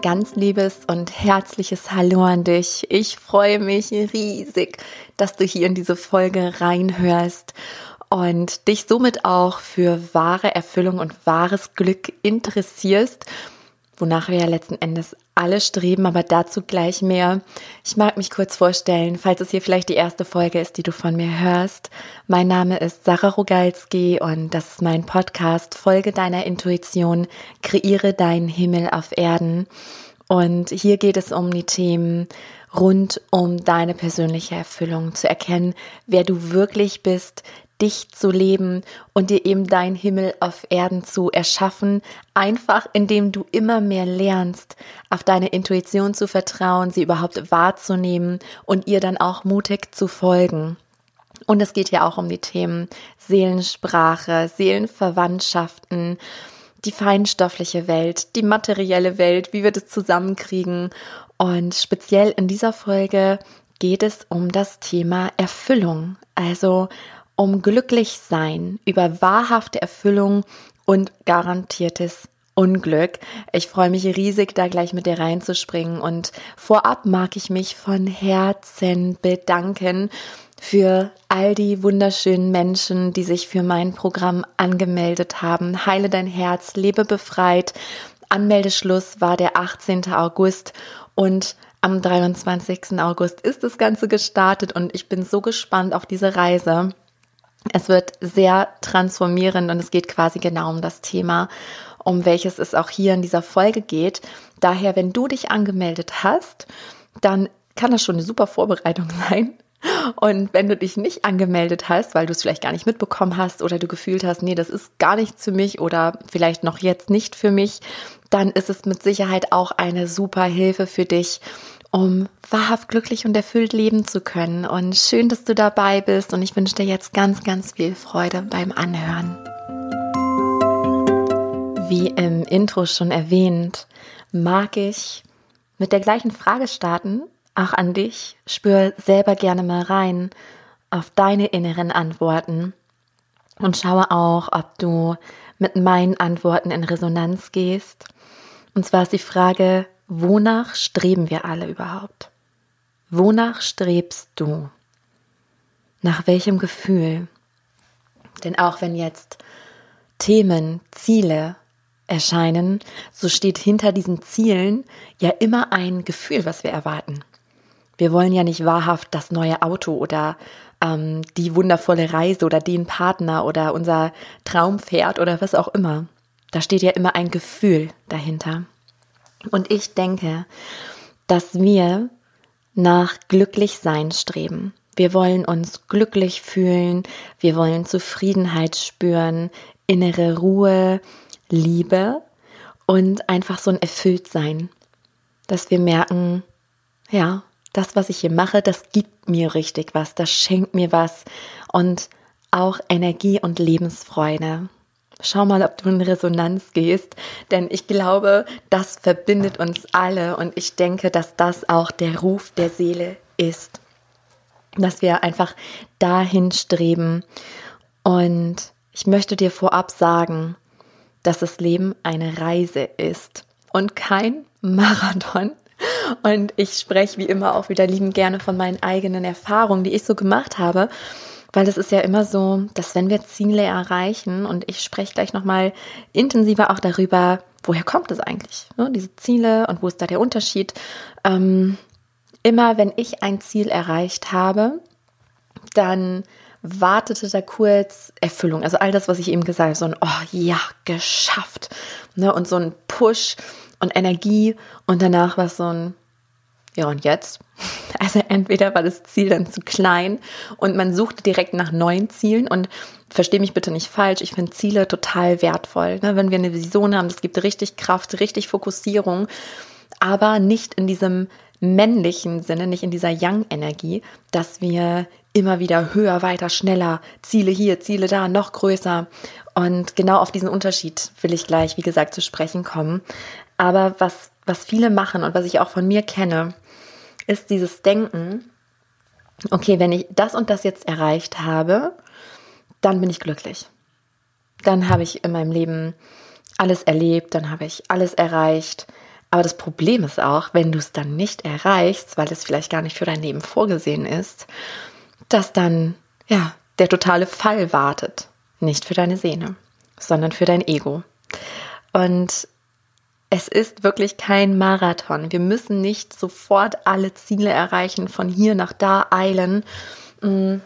ganz liebes und herzliches Hallo an dich. Ich freue mich riesig, dass du hier in diese Folge reinhörst und dich somit auch für wahre Erfüllung und wahres Glück interessierst wonach wir ja letzten Endes alle streben, aber dazu gleich mehr. Ich mag mich kurz vorstellen, falls es hier vielleicht die erste Folge ist, die du von mir hörst. Mein Name ist Sarah Rogalski und das ist mein Podcast Folge deiner Intuition, kreiere deinen Himmel auf Erden. Und hier geht es um die Themen rund um deine persönliche Erfüllung, zu erkennen, wer du wirklich bist, dich zu leben und dir eben dein Himmel auf Erden zu erschaffen, einfach indem du immer mehr lernst, auf deine Intuition zu vertrauen, sie überhaupt wahrzunehmen und ihr dann auch mutig zu folgen. Und es geht ja auch um die Themen Seelensprache, Seelenverwandtschaften, die feinstoffliche Welt, die materielle Welt, wie wir das zusammenkriegen. Und speziell in dieser Folge geht es um das Thema Erfüllung. Also um Glücklichsein, über wahrhafte Erfüllung und garantiertes Unglück. Ich freue mich riesig, da gleich mit dir reinzuspringen und vorab mag ich mich von Herzen bedanken für all die wunderschönen Menschen, die sich für mein Programm angemeldet haben. Heile dein Herz, lebe befreit. Anmeldeschluss war der 18. August und am 23. August ist das Ganze gestartet und ich bin so gespannt auf diese Reise. Es wird sehr transformierend und es geht quasi genau um das Thema, um welches es auch hier in dieser Folge geht. Daher, wenn du dich angemeldet hast, dann kann das schon eine super Vorbereitung sein. Und wenn du dich nicht angemeldet hast, weil du es vielleicht gar nicht mitbekommen hast oder du gefühlt hast, nee, das ist gar nichts für mich oder vielleicht noch jetzt nicht für mich, dann ist es mit Sicherheit auch eine super Hilfe für dich, um wahrhaft glücklich und erfüllt leben zu können. Und schön, dass du dabei bist und ich wünsche dir jetzt ganz, ganz viel Freude beim Anhören. Wie im Intro schon erwähnt, mag ich mit der gleichen Frage starten, auch an dich. Spür selber gerne mal rein auf deine inneren Antworten und schaue auch, ob du mit meinen Antworten in Resonanz gehst. Und zwar ist die Frage, Wonach streben wir alle überhaupt? Wonach strebst du? Nach welchem Gefühl? Denn auch wenn jetzt Themen, Ziele erscheinen, so steht hinter diesen Zielen ja immer ein Gefühl, was wir erwarten. Wir wollen ja nicht wahrhaft das neue Auto oder ähm, die wundervolle Reise oder den Partner oder unser Traumpferd oder was auch immer. Da steht ja immer ein Gefühl dahinter. Und ich denke, dass wir nach Glücklichsein streben. Wir wollen uns glücklich fühlen, wir wollen Zufriedenheit spüren, innere Ruhe, Liebe und einfach so ein Erfülltsein, dass wir merken, ja, das, was ich hier mache, das gibt mir richtig was, das schenkt mir was und auch Energie und Lebensfreude. Schau mal, ob du in Resonanz gehst, denn ich glaube, das verbindet uns alle und ich denke, dass das auch der Ruf der Seele ist, dass wir einfach dahin streben. Und ich möchte dir vorab sagen, dass das Leben eine Reise ist und kein Marathon. Und ich spreche wie immer auch wieder liebend gerne von meinen eigenen Erfahrungen, die ich so gemacht habe. Weil es ist ja immer so, dass wenn wir Ziele erreichen, und ich spreche gleich nochmal intensiver auch darüber, woher kommt es eigentlich, ne, diese Ziele und wo ist da der Unterschied. Ähm, immer wenn ich ein Ziel erreicht habe, dann wartete da kurz Erfüllung. Also all das, was ich eben gesagt habe, so ein, oh ja, geschafft. Ne, und so ein Push und Energie. Und danach war es so ein, ja, und jetzt? Also entweder war das Ziel dann zu klein und man suchte direkt nach neuen Zielen und verstehe mich bitte nicht falsch, ich finde Ziele total wertvoll. Ne? Wenn wir eine Vision haben, das gibt richtig Kraft, richtig Fokussierung, aber nicht in diesem männlichen Sinne, nicht in dieser Yang-Energie, dass wir immer wieder höher, weiter, schneller, Ziele hier, Ziele da, noch größer. Und genau auf diesen Unterschied will ich gleich, wie gesagt, zu sprechen kommen. Aber was, was viele machen und was ich auch von mir kenne, ist dieses Denken, okay, wenn ich das und das jetzt erreicht habe, dann bin ich glücklich. Dann habe ich in meinem Leben alles erlebt, dann habe ich alles erreicht. Aber das Problem ist auch, wenn du es dann nicht erreichst, weil es vielleicht gar nicht für dein Leben vorgesehen ist, dass dann, ja, der totale Fall wartet. Nicht für deine Sehne, sondern für dein Ego. Und es ist wirklich kein Marathon. Wir müssen nicht sofort alle Ziele erreichen, von hier nach da eilen. Mm.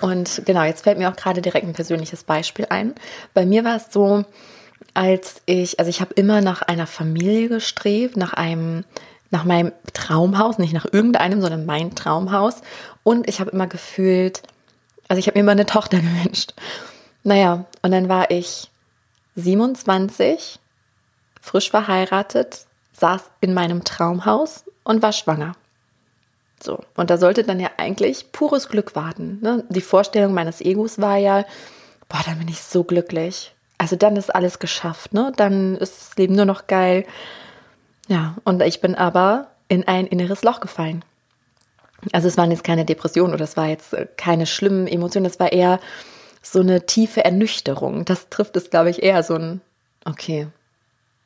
Und genau, jetzt fällt mir auch gerade direkt ein persönliches Beispiel ein. Bei mir war es so, als ich, also ich habe immer nach einer Familie gestrebt, nach einem, nach meinem Traumhaus, nicht nach irgendeinem, sondern mein Traumhaus. Und ich habe immer gefühlt, also ich habe mir immer eine Tochter gewünscht. Naja, und dann war ich 27 frisch verheiratet, saß in meinem Traumhaus und war schwanger. So, und da sollte dann ja eigentlich pures Glück warten. Ne? Die Vorstellung meines Egos war ja, boah, dann bin ich so glücklich. Also dann ist alles geschafft, ne? Dann ist das Leben nur noch geil. Ja, und ich bin aber in ein inneres Loch gefallen. Also es waren jetzt keine Depressionen oder es war jetzt äh, keine schlimmen Emotionen, es war eher so eine tiefe Ernüchterung. Das trifft es, glaube ich, eher so ein, okay,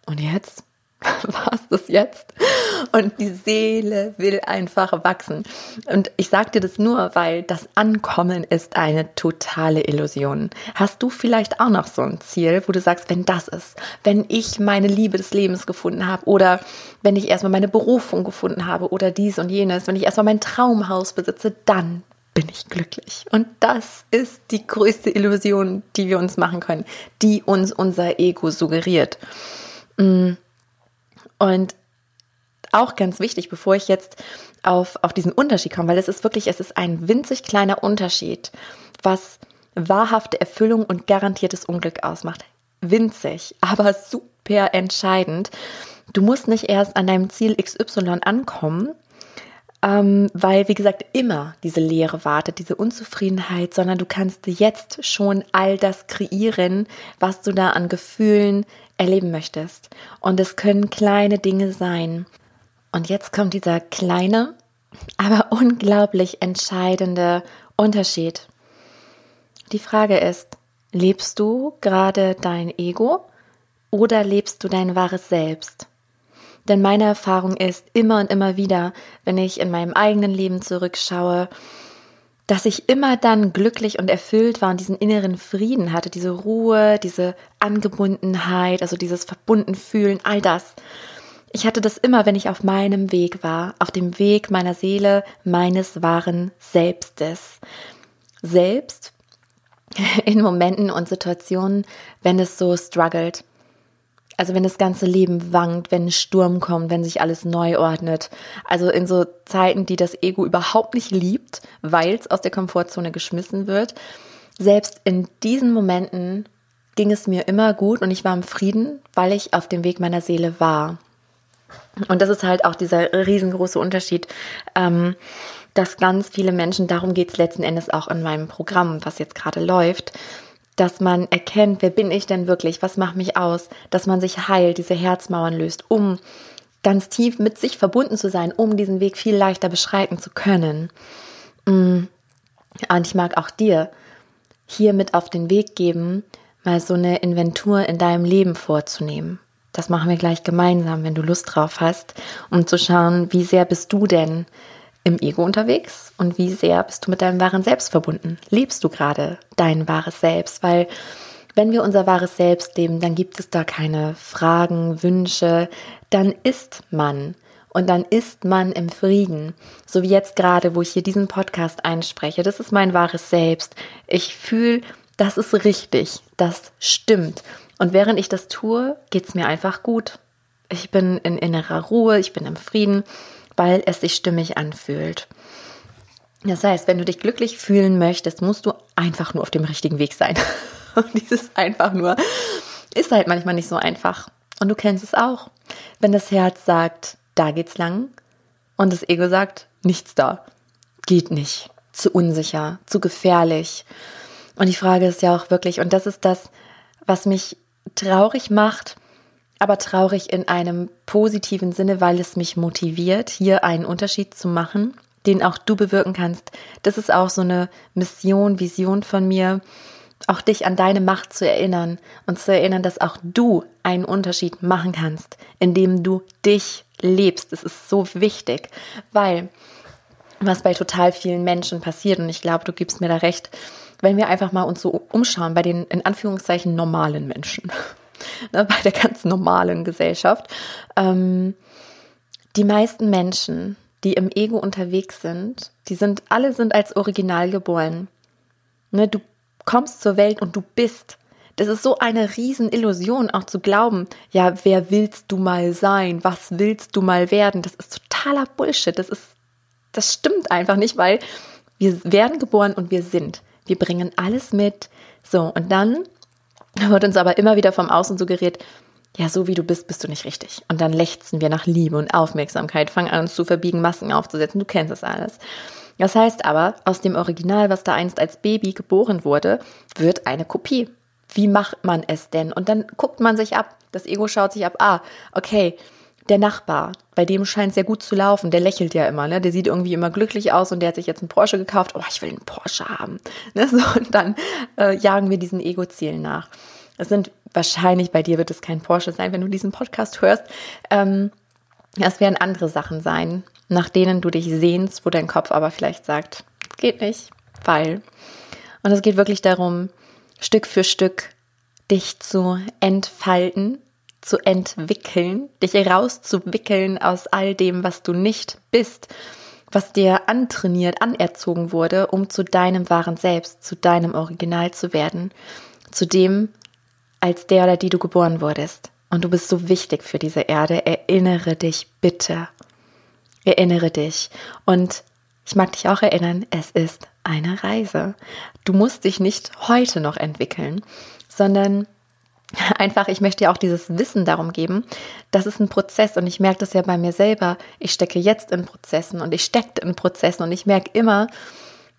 und jetzt? Was das jetzt? Und die Seele will einfach wachsen. Und ich sage dir das nur, weil das Ankommen ist eine totale Illusion. Hast du vielleicht auch noch so ein Ziel, wo du sagst, wenn das ist, wenn ich meine Liebe des Lebens gefunden habe oder wenn ich erstmal meine Berufung gefunden habe oder dies und jenes, wenn ich erstmal mein Traumhaus besitze, dann bin ich glücklich. Und das ist die größte Illusion, die wir uns machen können, die uns unser Ego suggeriert. Mm. Und auch ganz wichtig, bevor ich jetzt auf, auf diesen Unterschied komme, weil es ist wirklich, es ist ein winzig kleiner Unterschied, was wahrhafte Erfüllung und garantiertes Unglück ausmacht. Winzig, aber super entscheidend. Du musst nicht erst an deinem Ziel XY ankommen, ähm, weil, wie gesagt, immer diese Leere wartet, diese Unzufriedenheit, sondern du kannst jetzt schon all das kreieren, was du da an Gefühlen, erleben möchtest. Und es können kleine Dinge sein. Und jetzt kommt dieser kleine, aber unglaublich entscheidende Unterschied. Die Frage ist, lebst du gerade dein Ego oder lebst du dein wahres Selbst? Denn meine Erfahrung ist immer und immer wieder, wenn ich in meinem eigenen Leben zurückschaue, dass ich immer dann glücklich und erfüllt war und diesen inneren Frieden hatte, diese Ruhe, diese Angebundenheit, also dieses Verbundenfühlen, all das. Ich hatte das immer, wenn ich auf meinem Weg war, auf dem Weg meiner Seele, meines wahren Selbstes. Selbst in Momenten und Situationen, wenn es so struggelt, also wenn das ganze Leben wankt, wenn ein Sturm kommt, wenn sich alles neu ordnet. Also in so Zeiten, die das Ego überhaupt nicht liebt, weil es aus der Komfortzone geschmissen wird. Selbst in diesen Momenten ging es mir immer gut und ich war im Frieden, weil ich auf dem Weg meiner Seele war. Und das ist halt auch dieser riesengroße Unterschied, ähm, dass ganz viele Menschen, darum geht es letzten Endes auch in meinem Programm, was jetzt gerade läuft, dass man erkennt, wer bin ich denn wirklich, was macht mich aus, dass man sich heilt, diese Herzmauern löst, um ganz tief mit sich verbunden zu sein, um diesen Weg viel leichter beschreiten zu können. Mm. Und ich mag auch dir hier mit auf den Weg geben, mal so eine Inventur in deinem Leben vorzunehmen. Das machen wir gleich gemeinsam, wenn du Lust drauf hast, um zu schauen, wie sehr bist du denn im Ego unterwegs und wie sehr bist du mit deinem wahren Selbst verbunden? Lebst du gerade dein wahres Selbst? Weil wenn wir unser wahres Selbst leben, dann gibt es da keine Fragen, Wünsche, dann ist man und dann ist man im Frieden. So wie jetzt gerade, wo ich hier diesen Podcast einspreche, das ist mein wahres Selbst. Ich fühle, das ist richtig, das stimmt. Und während ich das tue, geht es mir einfach gut. Ich bin in innerer Ruhe, ich bin im Frieden weil es sich stimmig anfühlt. Das heißt, wenn du dich glücklich fühlen möchtest, musst du einfach nur auf dem richtigen Weg sein. Und dieses einfach nur ist halt manchmal nicht so einfach. Und du kennst es auch. Wenn das Herz sagt, da geht's lang und das Ego sagt, nichts da. Geht nicht. Zu unsicher, zu gefährlich. Und die Frage ist ja auch wirklich, und das ist das, was mich traurig macht, aber traurig in einem positiven Sinne, weil es mich motiviert, hier einen Unterschied zu machen, den auch du bewirken kannst. Das ist auch so eine Mission, Vision von mir, auch dich an deine Macht zu erinnern und zu erinnern, dass auch du einen Unterschied machen kannst, indem du dich lebst. Das ist so wichtig, weil was bei total vielen Menschen passiert, und ich glaube, du gibst mir da recht, wenn wir einfach mal uns so umschauen bei den in Anführungszeichen normalen Menschen, ne, bei der ganz normalen Gesellschaft, ähm, die meisten Menschen, die im Ego unterwegs sind, die sind alle sind als Original geboren. Ne, du kommst zur Welt und du bist. Das ist so eine Riesenillusion, auch zu glauben, ja, wer willst du mal sein? Was willst du mal werden? Das ist totaler Bullshit. Das ist, das stimmt einfach nicht, weil wir werden geboren und wir sind. Wir bringen alles mit. So, und dann wird uns aber immer wieder vom Außen suggeriert, ja, so wie du bist, bist du nicht richtig. Und dann lechzen wir nach Liebe und Aufmerksamkeit, fangen an, uns zu verbiegen, Masken aufzusetzen. Du kennst das alles. Das heißt aber, aus dem Original, was da einst als Baby geboren wurde, wird eine Kopie. Wie macht man es denn? Und dann guckt man sich ab. Das Ego schaut sich ab. Ah, okay, der Nachbar, bei dem scheint es ja gut zu laufen, der lächelt ja immer, ne? Der sieht irgendwie immer glücklich aus und der hat sich jetzt einen Porsche gekauft. Oh, ich will einen Porsche haben. Ne? So, und dann äh, jagen wir diesen Ego-Zielen nach. Es sind wahrscheinlich, bei dir wird es kein Porsche sein, wenn du diesen Podcast hörst. Ähm, es werden andere Sachen sein, nach denen du dich sehnst, wo dein Kopf aber vielleicht sagt, geht nicht, weil. Und es geht wirklich darum, Stück für Stück dich zu entfalten, zu entwickeln, dich rauszuwickeln aus all dem, was du nicht bist, was dir antrainiert, anerzogen wurde, um zu deinem wahren Selbst, zu deinem Original zu werden, zu dem, als der oder die du geboren wurdest. Und du bist so wichtig für diese Erde. Erinnere dich bitte. Erinnere dich. Und ich mag dich auch erinnern, es ist eine Reise. Du musst dich nicht heute noch entwickeln, sondern einfach, ich möchte dir auch dieses Wissen darum geben, das ist ein Prozess und ich merke das ja bei mir selber. Ich stecke jetzt in Prozessen und ich steckte in Prozessen und ich merke immer,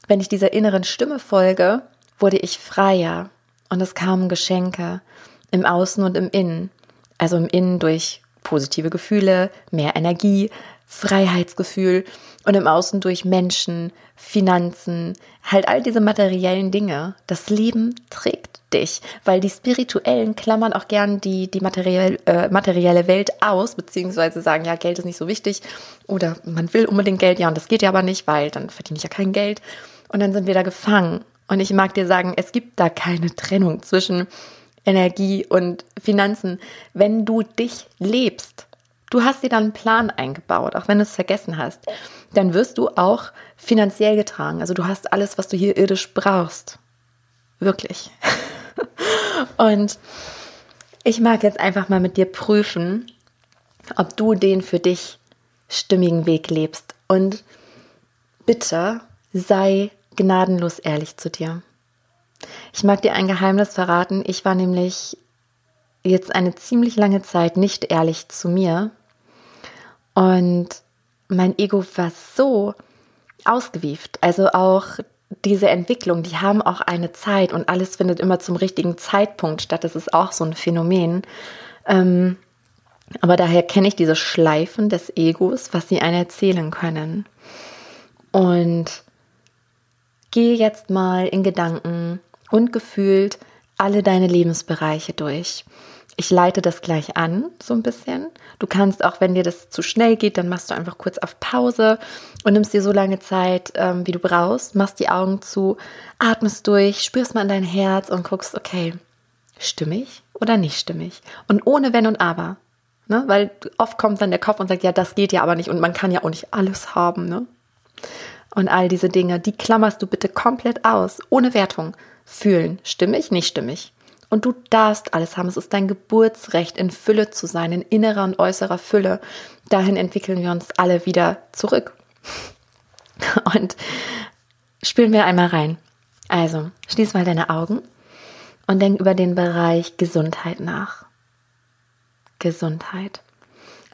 wenn ich dieser inneren Stimme folge, wurde ich freier und es kamen Geschenke im Außen und im Innen. Also im Innen durch positive Gefühle, mehr Energie, Freiheitsgefühl und im Außen durch Menschen, Finanzen, halt all diese materiellen Dinge. Das Leben trägt dich, weil die Spirituellen klammern auch gern die, die materiell, äh, materielle Welt aus, beziehungsweise sagen, ja, Geld ist nicht so wichtig oder man will unbedingt Geld, ja, und das geht ja aber nicht, weil dann verdiene ich ja kein Geld. Und dann sind wir da gefangen. Und ich mag dir sagen, es gibt da keine Trennung zwischen Energie und Finanzen, wenn du dich lebst. Du hast dir dann einen Plan eingebaut, auch wenn du es vergessen hast. Dann wirst du auch finanziell getragen. Also du hast alles, was du hier irdisch brauchst. Wirklich. Und ich mag jetzt einfach mal mit dir prüfen, ob du den für dich stimmigen Weg lebst. Und bitte sei gnadenlos ehrlich zu dir. Ich mag dir ein Geheimnis verraten. Ich war nämlich jetzt eine ziemlich lange Zeit nicht ehrlich zu mir. Und mein Ego war so ausgewieft. Also auch diese Entwicklung, die haben auch eine Zeit und alles findet immer zum richtigen Zeitpunkt statt. Das ist auch so ein Phänomen. Ähm, aber daher kenne ich diese Schleifen des Egos, was sie einem erzählen können. Und gehe jetzt mal in Gedanken und gefühlt alle deine Lebensbereiche durch. Ich leite das gleich an, so ein bisschen. Du kannst auch, wenn dir das zu schnell geht, dann machst du einfach kurz auf Pause und nimmst dir so lange Zeit, ähm, wie du brauchst, machst die Augen zu, atmest durch, spürst mal in dein Herz und guckst, okay, stimmig oder nicht stimmig? Und ohne Wenn und Aber. Ne? Weil oft kommt dann der Kopf und sagt, ja, das geht ja aber nicht und man kann ja auch nicht alles haben. Ne? Und all diese Dinge, die klammerst du bitte komplett aus, ohne Wertung fühlen. Stimmig, nicht stimmig. Und du darfst alles haben. Es ist dein Geburtsrecht, in Fülle zu sein, in innerer und äußerer Fülle. Dahin entwickeln wir uns alle wieder zurück. Und spielen wir einmal rein. Also, schließ mal deine Augen und denk über den Bereich Gesundheit nach. Gesundheit.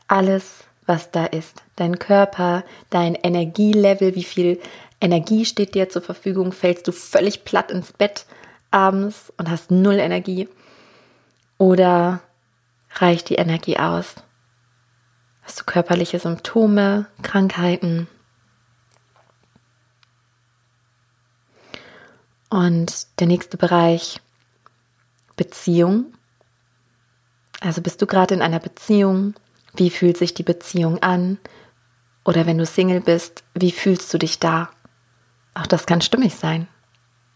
Alles, was da ist. Dein Körper, dein Energielevel, wie viel Energie steht dir zur Verfügung, fällst du völlig platt ins Bett abends und hast null Energie? Oder reicht die Energie aus? Hast du körperliche Symptome, Krankheiten? Und der nächste Bereich, Beziehung. Also bist du gerade in einer Beziehung? Wie fühlt sich die Beziehung an? Oder wenn du Single bist, wie fühlst du dich da? Auch das kann stimmig sein.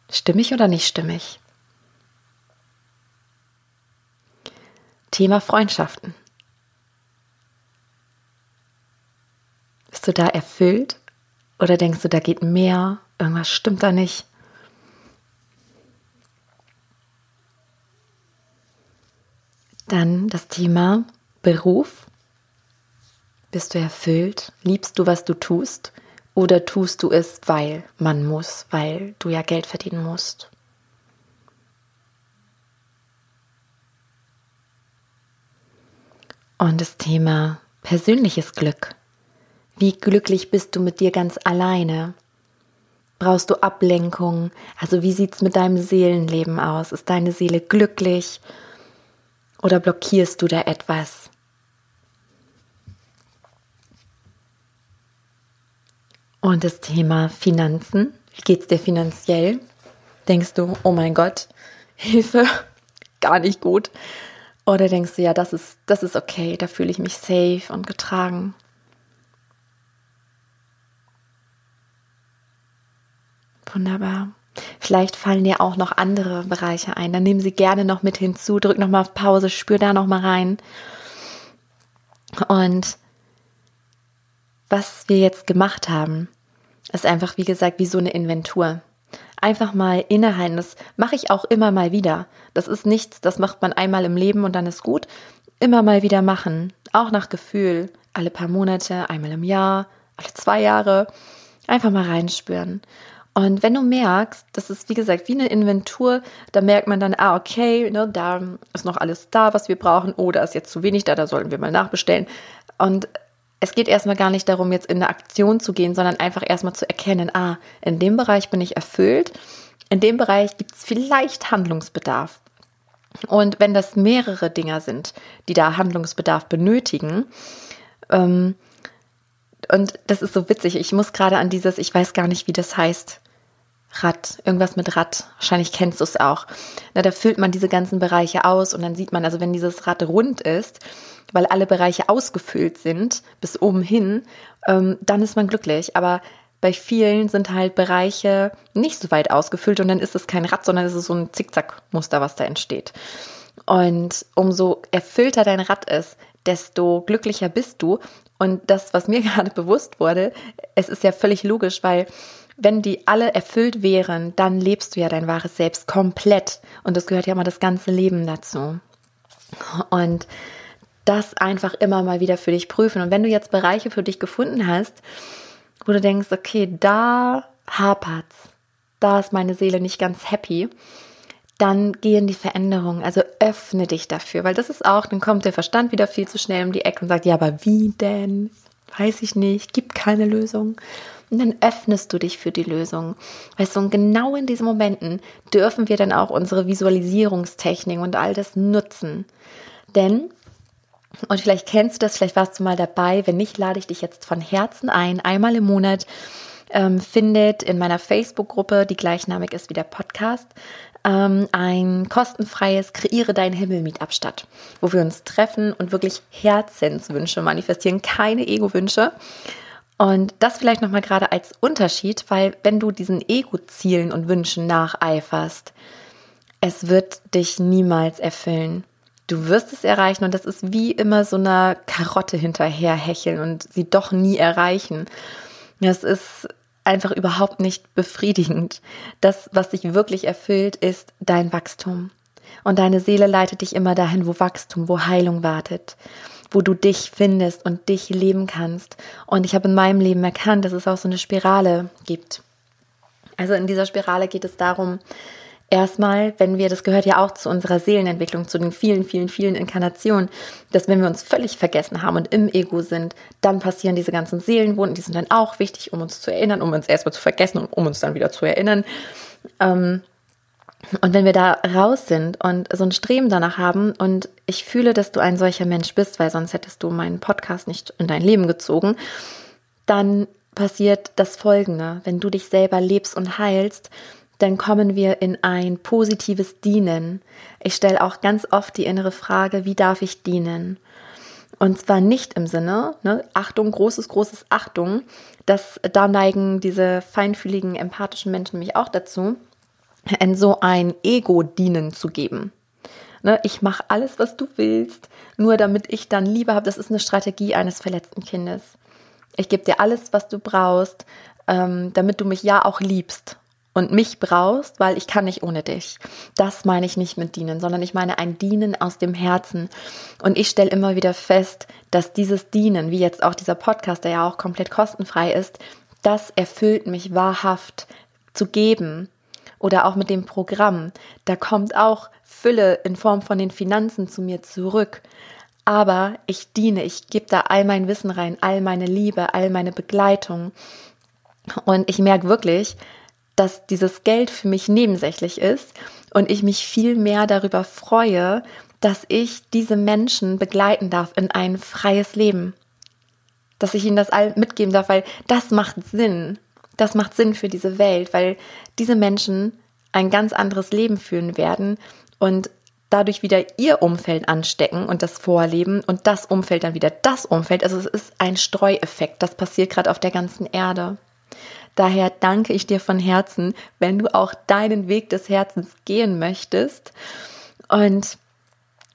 Stimmig oder nicht stimmig? Thema Freundschaften. Bist du da erfüllt oder denkst du, da geht mehr, irgendwas stimmt da nicht? Dann das Thema Beruf. Bist du erfüllt? Liebst du, was du tust? Oder tust du es, weil man muss, weil du ja Geld verdienen musst? Und das Thema persönliches Glück. Wie glücklich bist du mit dir ganz alleine? Brauchst du Ablenkung? Also wie sieht es mit deinem Seelenleben aus? Ist deine Seele glücklich? Oder blockierst du da etwas? Und das Thema Finanzen. Wie geht es dir finanziell? Denkst du, oh mein Gott, Hilfe, gar nicht gut. Oder denkst du, ja, das ist, das ist okay, da fühle ich mich safe und getragen. Wunderbar. Vielleicht fallen dir auch noch andere Bereiche ein. Dann nehmen sie gerne noch mit hinzu. Drück noch mal auf Pause, spür da noch mal rein. Und was wir jetzt gemacht haben, ist einfach, wie gesagt, wie so eine Inventur einfach mal innehalten. Das mache ich auch immer mal wieder. Das ist nichts, das macht man einmal im Leben und dann ist gut. Immer mal wieder machen, auch nach Gefühl, alle paar Monate, einmal im Jahr, alle zwei Jahre, einfach mal reinspüren. Und wenn du merkst, das ist wie gesagt wie eine Inventur, da merkt man dann, ah, okay, ne, da ist noch alles da, was wir brauchen, oh, da ist jetzt zu wenig da, da sollten wir mal nachbestellen. Und es geht erstmal gar nicht darum, jetzt in eine Aktion zu gehen, sondern einfach erstmal zu erkennen, ah, in dem Bereich bin ich erfüllt, in dem Bereich gibt es vielleicht Handlungsbedarf. Und wenn das mehrere Dinger sind, die da Handlungsbedarf benötigen, ähm, und das ist so witzig, ich muss gerade an dieses, ich weiß gar nicht, wie das heißt, Rad, irgendwas mit Rad, wahrscheinlich kennst du es auch. Na, da füllt man diese ganzen Bereiche aus und dann sieht man, also wenn dieses Rad rund ist, weil alle Bereiche ausgefüllt sind, bis oben hin, ähm, dann ist man glücklich. Aber bei vielen sind halt Bereiche nicht so weit ausgefüllt und dann ist es kein Rad, sondern es ist so ein Zickzackmuster, was da entsteht. Und umso erfüllter dein Rad ist, desto glücklicher bist du. Und das, was mir gerade bewusst wurde, es ist ja völlig logisch, weil wenn die alle erfüllt wären, dann lebst du ja dein wahres Selbst komplett. Und das gehört ja immer das ganze Leben dazu. Und das einfach immer mal wieder für dich prüfen. Und wenn du jetzt Bereiche für dich gefunden hast, wo du denkst, okay, da hapert's, da ist meine Seele nicht ganz happy, dann gehen die Veränderungen. Also öffne dich dafür, weil das ist auch, dann kommt der Verstand wieder viel zu schnell um die Ecke und sagt, ja, aber wie denn? Weiß ich nicht, gibt keine Lösung. Und dann öffnest du dich für die Lösung. Weißt du, und genau in diesen Momenten dürfen wir dann auch unsere Visualisierungstechnik und all das nutzen. Denn und vielleicht kennst du das, vielleicht warst du mal dabei. Wenn nicht, lade ich dich jetzt von Herzen ein. Einmal im Monat ähm, findet in meiner Facebook-Gruppe, die gleichnamig ist wie der Podcast, ähm, ein kostenfreies Kreiere deinen Himmel Meetup statt, wo wir uns treffen und wirklich Herzenswünsche manifestieren, keine Ego-Wünsche. Und das vielleicht nochmal gerade als Unterschied, weil wenn du diesen Ego-Zielen und Wünschen nacheiferst, es wird dich niemals erfüllen du wirst es erreichen und das ist wie immer so einer Karotte hinterher hecheln und sie doch nie erreichen. Das ist einfach überhaupt nicht befriedigend. Das, was dich wirklich erfüllt, ist dein Wachstum. Und deine Seele leitet dich immer dahin, wo Wachstum, wo Heilung wartet, wo du dich findest und dich leben kannst. Und ich habe in meinem Leben erkannt, dass es auch so eine Spirale gibt. Also in dieser Spirale geht es darum, Erstmal, wenn wir, das gehört ja auch zu unserer Seelenentwicklung, zu den vielen, vielen, vielen Inkarnationen, dass wenn wir uns völlig vergessen haben und im Ego sind, dann passieren diese ganzen Seelenwunden, die sind dann auch wichtig, um uns zu erinnern, um uns erstmal zu vergessen und um uns dann wieder zu erinnern. Ähm, und wenn wir da raus sind und so ein Streben danach haben und ich fühle, dass du ein solcher Mensch bist, weil sonst hättest du meinen Podcast nicht in dein Leben gezogen, dann passiert das Folgende. Wenn du dich selber lebst und heilst, dann kommen wir in ein positives Dienen. Ich stelle auch ganz oft die innere Frage, wie darf ich dienen? Und zwar nicht im Sinne, ne, Achtung, großes, großes Achtung, dass da neigen diese feinfühligen, empathischen Menschen mich auch dazu, in so ein Ego-Dienen zu geben. Ne, ich mache alles, was du willst, nur damit ich dann Liebe habe. Das ist eine Strategie eines verletzten Kindes. Ich gebe dir alles, was du brauchst, ähm, damit du mich ja auch liebst und mich brauchst, weil ich kann nicht ohne dich. Das meine ich nicht mit dienen, sondern ich meine ein Dienen aus dem Herzen. Und ich stelle immer wieder fest, dass dieses Dienen, wie jetzt auch dieser Podcast, der ja auch komplett kostenfrei ist, das erfüllt mich wahrhaft zu geben. Oder auch mit dem Programm. Da kommt auch Fülle in Form von den Finanzen zu mir zurück. Aber ich diene, ich gebe da all mein Wissen rein, all meine Liebe, all meine Begleitung. Und ich merke wirklich, dass dieses Geld für mich nebensächlich ist und ich mich viel mehr darüber freue, dass ich diese Menschen begleiten darf in ein freies Leben. Dass ich ihnen das all mitgeben darf, weil das macht Sinn. Das macht Sinn für diese Welt, weil diese Menschen ein ganz anderes Leben führen werden und dadurch wieder ihr Umfeld anstecken und das vorleben und das Umfeld dann wieder das Umfeld. Also es ist ein Streueffekt. Das passiert gerade auf der ganzen Erde. Daher danke ich dir von Herzen, wenn du auch deinen Weg des Herzens gehen möchtest. Und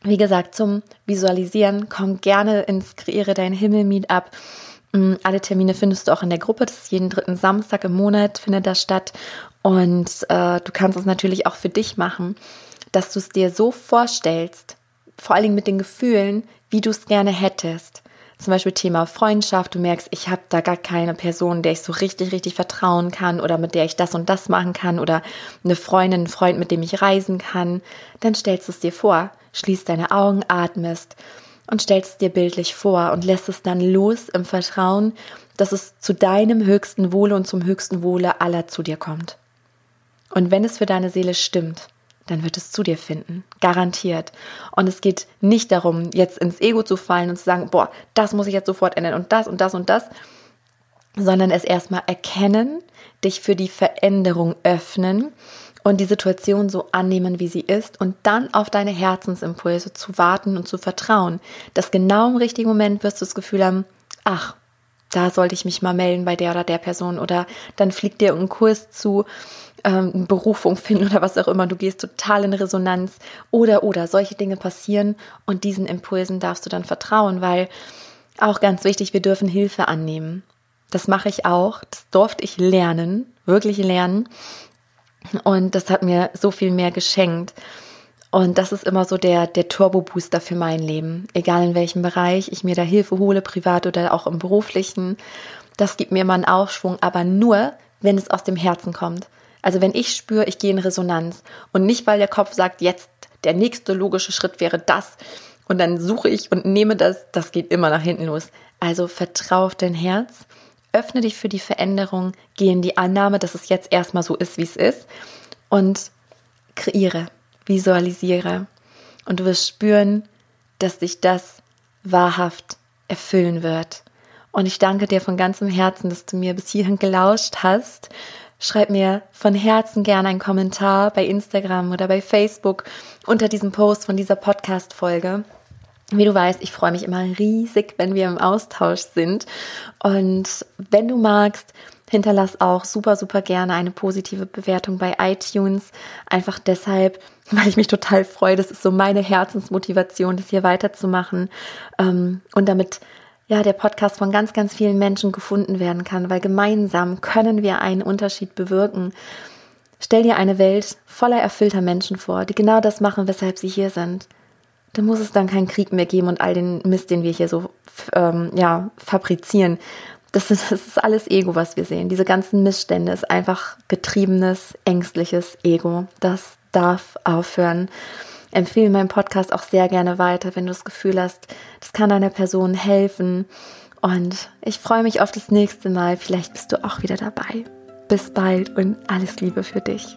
wie gesagt, zum Visualisieren, komm gerne ins Kreiere dein Himmel Meetup. Mm, alle Termine findest du auch in der Gruppe. Das ist jeden dritten Samstag im Monat findet das statt. Und äh, du kannst es natürlich auch für dich machen, dass du es dir so vorstellst, vor allen Dingen mit den Gefühlen, wie du es gerne hättest zum Beispiel Thema Freundschaft, du merkst, ich habe da gar keine Person, der ich so richtig, richtig vertrauen kann oder mit der ich das und das machen kann oder eine Freundin, einen Freund, mit dem ich reisen kann, dann stellst du es dir vor, schließt deine Augen, atmest und stellst es dir bildlich vor und lässt es dann los im Vertrauen, dass es zu deinem höchsten Wohle und zum höchsten Wohle aller zu dir kommt. Und wenn es für deine Seele stimmt, dann wird es zu dir finden. Garantiert. Und es geht nicht darum, jetzt ins Ego zu fallen und zu sagen, boah, das muss ich jetzt sofort ändern und das und das und das, sondern es erstmal erkennen, dich für die Veränderung öffnen und die Situation so annehmen, wie sie ist und dann auf deine Herzensimpulse zu warten und zu vertrauen, dass genau im richtigen Moment wirst du das Gefühl haben, ach, da sollte ich mich mal melden bei der oder der Person oder dann fliegt dir ein Kurs zu, ähm, Berufung finden oder was auch immer. Du gehst total in Resonanz oder oder solche Dinge passieren und diesen Impulsen darfst du dann vertrauen, weil auch ganz wichtig, wir dürfen Hilfe annehmen. Das mache ich auch. Das durfte ich lernen, wirklich lernen. Und das hat mir so viel mehr geschenkt. Und das ist immer so der, der Turbo-Booster für mein Leben. Egal in welchem Bereich ich mir da Hilfe hole, privat oder auch im beruflichen. Das gibt mir immer einen Aufschwung, aber nur, wenn es aus dem Herzen kommt. Also wenn ich spüre, ich gehe in Resonanz und nicht, weil der Kopf sagt, jetzt der nächste logische Schritt wäre das und dann suche ich und nehme das, das geht immer nach hinten los. Also vertraue auf dein Herz, öffne dich für die Veränderung, gehe in die Annahme, dass es jetzt erstmal so ist, wie es ist und kreiere, visualisiere und du wirst spüren, dass dich das wahrhaft erfüllen wird. Und ich danke dir von ganzem Herzen, dass du mir bis hierhin gelauscht hast Schreib mir von Herzen gerne einen Kommentar bei Instagram oder bei Facebook unter diesem Post von dieser Podcast-Folge. Wie du weißt, ich freue mich immer riesig, wenn wir im Austausch sind. Und wenn du magst, hinterlass auch super, super gerne eine positive Bewertung bei iTunes. Einfach deshalb, weil ich mich total freue. Das ist so meine Herzensmotivation, das hier weiterzumachen. Ähm, und damit ja, der Podcast von ganz, ganz vielen Menschen gefunden werden kann, weil gemeinsam können wir einen Unterschied bewirken. Stell dir eine Welt voller erfüllter Menschen vor, die genau das machen, weshalb sie hier sind. Da muss es dann keinen Krieg mehr geben und all den Mist, den wir hier so ähm, ja, fabrizieren. Das ist, das ist alles Ego, was wir sehen. Diese ganzen Missstände ist einfach getriebenes, ängstliches Ego. Das darf aufhören empfehle meinen Podcast auch sehr gerne weiter, wenn du das Gefühl hast, das kann einer Person helfen. Und ich freue mich auf das nächste Mal. Vielleicht bist du auch wieder dabei. Bis bald und alles Liebe für dich.